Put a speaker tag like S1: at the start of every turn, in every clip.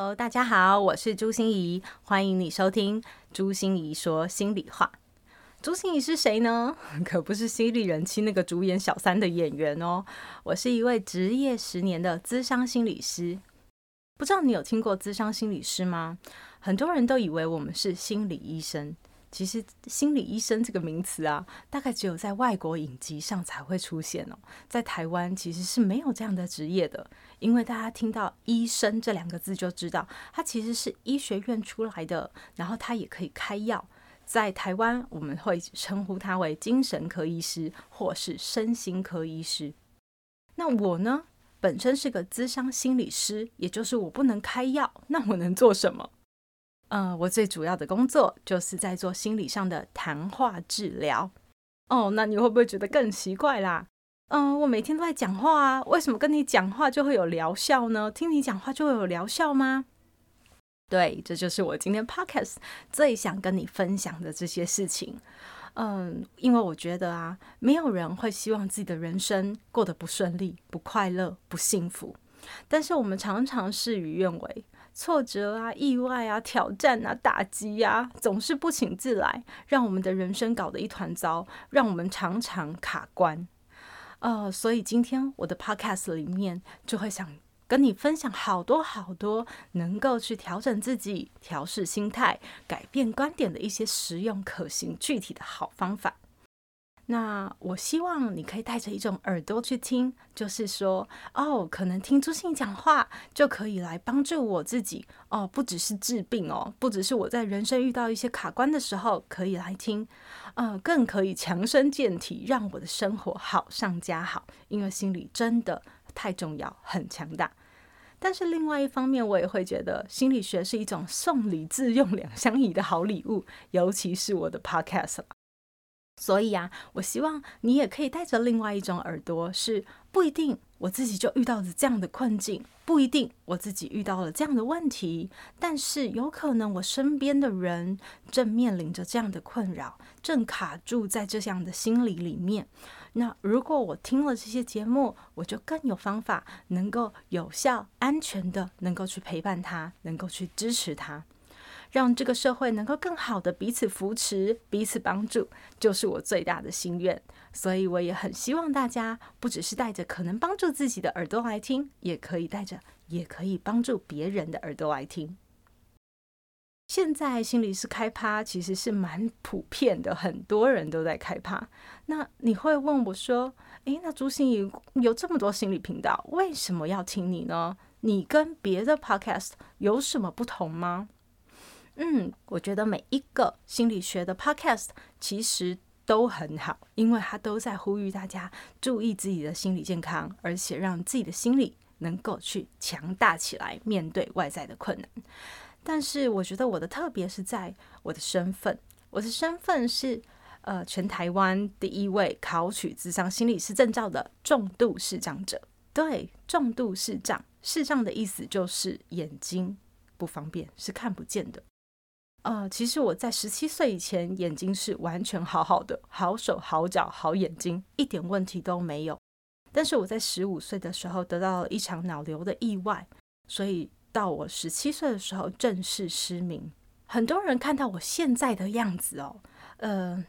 S1: 哦大家好，我是朱心怡，欢迎你收听朱心怡说心里话。朱心怡是谁呢？可不是犀利人妻那个主演小三的演员哦。我是一位职业十年的资商心理师。不知道你有听过资商心理师吗？很多人都以为我们是心理医生。其实心理医生这个名词啊，大概只有在外国影集上才会出现哦。在台湾其实是没有这样的职业的，因为大家听到医生这两个字就知道，他其实是医学院出来的，然后他也可以开药。在台湾，我们会称呼他为精神科医师或是身心科医师。那我呢，本身是个咨商心理师，也就是我不能开药，那我能做什么？呃，我最主要的工作就是在做心理上的谈话治疗。哦，那你会不会觉得更奇怪啦？嗯、我每天都在讲话啊，为什么跟你讲话就会有疗效呢？听你讲话就会有疗效吗？对，这就是我今天 podcast 最想跟你分享的这些事情。嗯，因为我觉得啊，没有人会希望自己的人生过得不顺利、不快乐、不幸福。但是我们常常事与愿违，挫折啊、意外啊、挑战啊、打击啊，总是不请自来，让我们的人生搞得一团糟，让我们常常卡关。呃，所以今天我的 podcast 里面就会想。跟你分享好多好多能够去调整自己、调试心态、改变观点的一些实用、可行、具体的好方法。那我希望你可以带着一种耳朵去听，就是说，哦，可能听朱芯仪讲话就可以来帮助我自己哦，不只是治病哦，不只是我在人生遇到一些卡关的时候可以来听，呃，更可以强身健体，让我的生活好上加好，因为心理真的太重要，很强大。但是另外一方面，我也会觉得心理学是一种送礼自用两相宜的好礼物，尤其是我的 podcast。所以啊，我希望你也可以带着另外一种耳朵，是不一定我自己就遇到了这样的困境，不一定我自己遇到了这样的问题，但是有可能我身边的人正面临着这样的困扰，正卡住在这样的心理里面。那如果我听了这些节目，我就更有方法，能够有效、安全的，能够去陪伴他，能够去支持他，让这个社会能够更好的彼此扶持、彼此帮助，就是我最大的心愿。所以我也很希望大家，不只是带着可能帮助自己的耳朵来听，也可以带着，也可以帮助别人的耳朵来听。现在心理师开趴其实是蛮普遍的，很多人都在开趴。那你会问我说：“诶，那朱心怡有这么多心理频道，为什么要听你呢？你跟别的 podcast 有什么不同吗？”嗯，我觉得每一个心理学的 podcast 其实都很好，因为它都在呼吁大家注意自己的心理健康，而且让自己的心理能够去强大起来，面对外在的困难。但是我觉得我的特别是在我的身份，我的身份是呃全台湾第一位考取智商心理师证照的重度视障者。对，重度视障，视障的意思就是眼睛不方便，是看不见的。呃，其实我在十七岁以前眼睛是完全好好的，好手好脚好眼睛，一点问题都没有。但是我在十五岁的时候得到了一场脑瘤的意外，所以。到我十七岁的时候，正式失明。很多人看到我现在的样子哦，呃，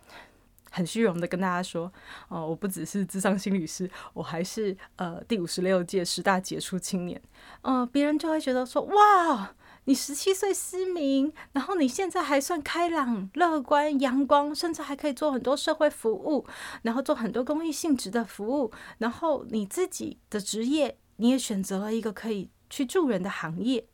S1: 很虚荣的跟大家说，哦，我不只是智商心理师，我还是呃第五十六届十大杰出青年。呃，别人就会觉得说，哇，你十七岁失明，然后你现在还算开朗、乐观、阳光，甚至还可以做很多社会服务，然后做很多公益性质的服务，然后你自己的职业，你也选择了一个可以。去助人的行业，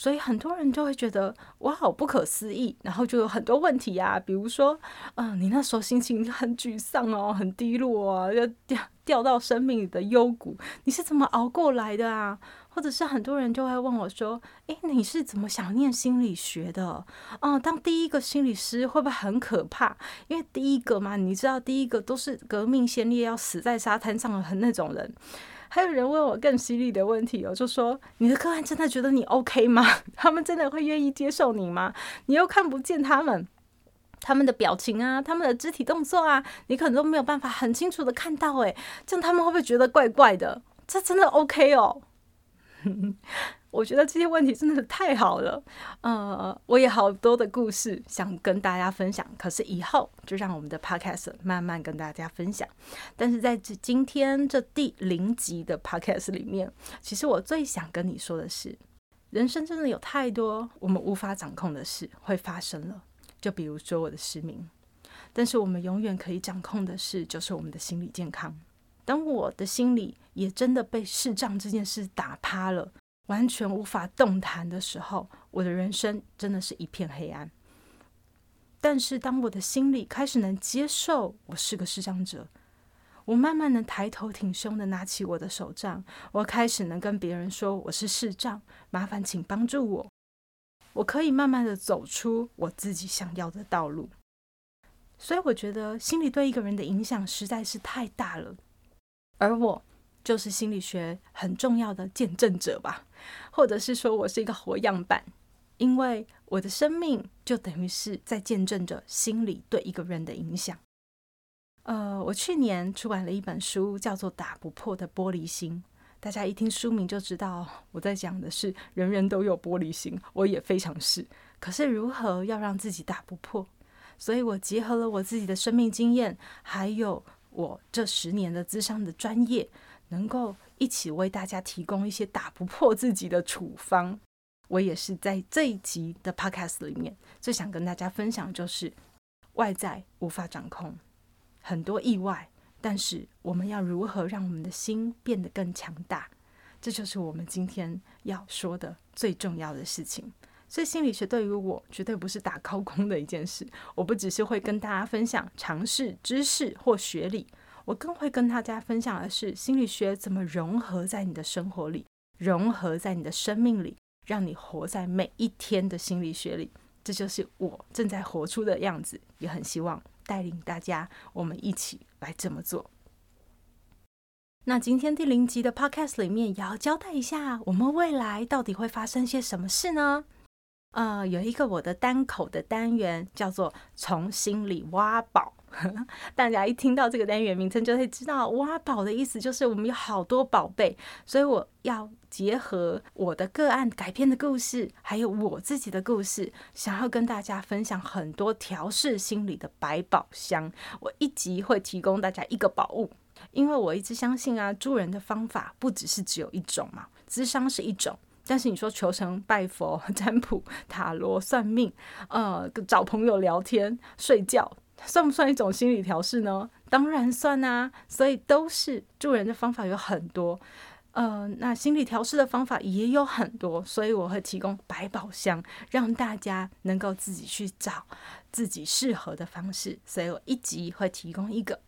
S1: 所以很多人就会觉得哇，好不可思议，然后就有很多问题啊，比如说，嗯、你那时候心情很沮丧哦，很低落啊，要掉掉到生命里的幽谷，你是怎么熬过来的啊？或者是很多人就会问我说，诶，你是怎么想念心理学的？哦、嗯，当第一个心理师会不会很可怕？因为第一个嘛，你知道，第一个都是革命先烈，要死在沙滩上的那种人。还有人问我更犀利的问题哦，就说你的个案真的觉得你 OK 吗？他们真的会愿意接受你吗？你又看不见他们，他们的表情啊，他们的肢体动作啊，你可能都没有办法很清楚的看到，诶，这样他们会不会觉得怪怪的？这真的 OK 哦？我觉得这些问题真的是太好了，呃，我也好多的故事想跟大家分享，可是以后就让我们的 podcast 慢慢跟大家分享。但是在这今天这第零集的 podcast 里面，其实我最想跟你说的是，人生真的有太多我们无法掌控的事会发生了，就比如说我的失明，但是我们永远可以掌控的事就是我们的心理健康。当我的心里也真的被视障这件事打趴了。完全无法动弹的时候，我的人生真的是一片黑暗。但是，当我的心里开始能接受我是个视障者，我慢慢能抬头挺胸的拿起我的手杖，我开始能跟别人说我是视障，麻烦请帮助我。我可以慢慢的走出我自己想要的道路。所以，我觉得心理对一个人的影响实在是太大了，而我。就是心理学很重要的见证者吧，或者是说我是一个活样板，因为我的生命就等于是在见证着心理对一个人的影响。呃，我去年出版了一本书，叫做《打不破的玻璃心》，大家一听书名就知道我在讲的是人人都有玻璃心，我也非常是。可是如何要让自己打不破？所以我结合了我自己的生命经验，还有我这十年的咨商的专业。能够一起为大家提供一些打不破自己的处方，我也是在这一集的 podcast 里面最想跟大家分享，就是外在无法掌控很多意外，但是我们要如何让我们的心变得更强大？这就是我们今天要说的最重要的事情。所以心理学对于我绝对不是打高空的一件事，我不只是会跟大家分享常识、知识或学理。我更会跟大家分享的是心理学怎么融合在你的生活里，融合在你的生命里，让你活在每一天的心理学里。这就是我正在活出的样子，也很希望带领大家，我们一起来这么做。那今天第零集的 Podcast 里面也要交代一下，我们未来到底会发生些什么事呢？呃，有一个我的单口的单元叫做“从心里挖宝”。大家一听到这个单元名称，就会知道挖宝的意思就是我们有好多宝贝，所以我要结合我的个案改编的故事，还有我自己的故事，想要跟大家分享很多调试心理的百宝箱。我一集会提供大家一个宝物，因为我一直相信啊，助人的方法不只是只有一种嘛，智商是一种，但是你说求神拜佛、占卜、塔罗、算命，呃，找朋友聊天、睡觉。算不算一种心理调试呢？当然算啊，所以都是助人的方法有很多，呃，那心理调试的方法也有很多，所以我会提供百宝箱，让大家能够自己去找自己适合的方式。所以我一集会提供一个，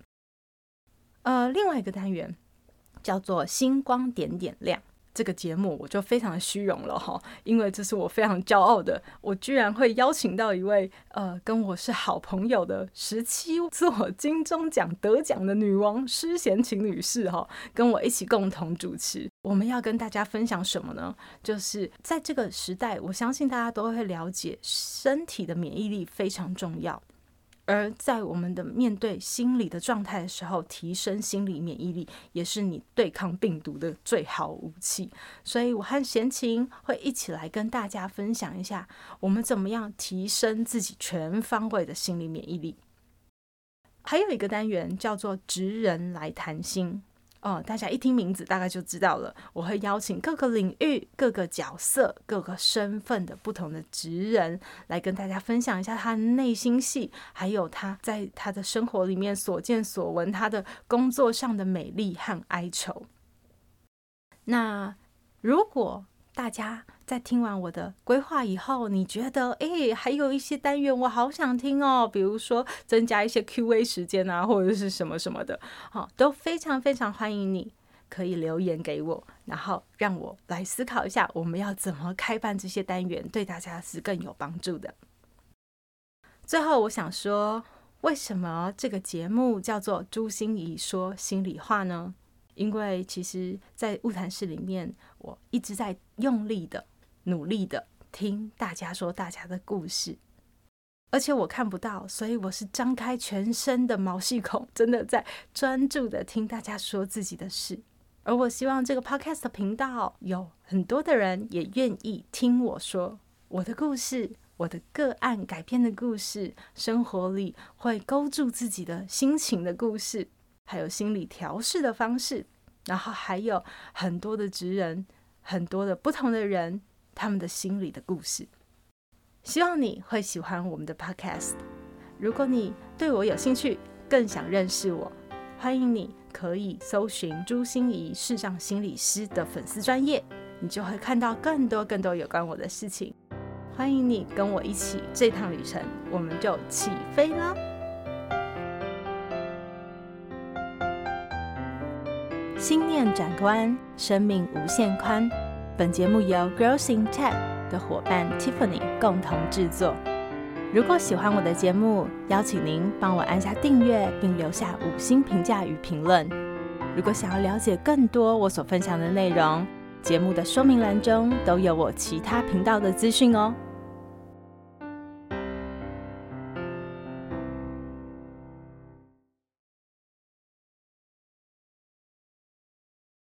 S1: 呃，另外一个单元叫做星光点点亮。这个节目我就非常虚荣了哈，因为这是我非常骄傲的，我居然会邀请到一位呃跟我是好朋友的十七座金钟奖得奖的女王施贤琴女士哈，跟我一起共同主持。我们要跟大家分享什么呢？就是在这个时代，我相信大家都会了解，身体的免疫力非常重要。而在我们的面对心理的状态的时候，提升心理免疫力也是你对抗病毒的最好武器。所以，我和贤琴会一起来跟大家分享一下，我们怎么样提升自己全方位的心理免疫力。还有一个单元叫做“职人来谈心”。哦，大家一听名字大概就知道了。我会邀请各个领域、各个角色、各个身份的不同的职人来跟大家分享一下他的内心戏，还有他在他的生活里面所见所闻，他的工作上的美丽和哀愁。那如果大家在听完我的规划以后，你觉得诶，还有一些单元我好想听哦，比如说增加一些 Q&A 时间啊，或者是什么什么的，好，都非常非常欢迎你可以留言给我，然后让我来思考一下，我们要怎么开办这些单元，对大家是更有帮助的。最后，我想说，为什么这个节目叫做朱心怡说心里话呢？因为其实，在物谈室里面，我一直在用力的、努力的听大家说大家的故事，而且我看不到，所以我是张开全身的毛细孔，真的在专注的听大家说自己的事。而我希望这个 Podcast 频道有很多的人也愿意听我说我的故事，我的个案改编的故事，生活里会勾住自己的心情的故事。还有心理调试的方式，然后还有很多的职人，很多的不同的人，他们的心理的故事。希望你会喜欢我们的 Podcast。如果你对我有兴趣，更想认识我，欢迎你可以搜寻朱心仪视障心理师的粉丝专业，你就会看到更多更多有关我的事情。欢迎你跟我一起这趟旅程，我们就起飞了。心念转关，生命无限宽。本节目由 Growth in Tech 的伙伴 Tiffany 共同制作。如果喜欢我的节目，邀请您帮我按下订阅，并留下五星评价与评论。如果想要了解更多我所分享的内容，节目的说明栏中都有我其他频道的资讯哦。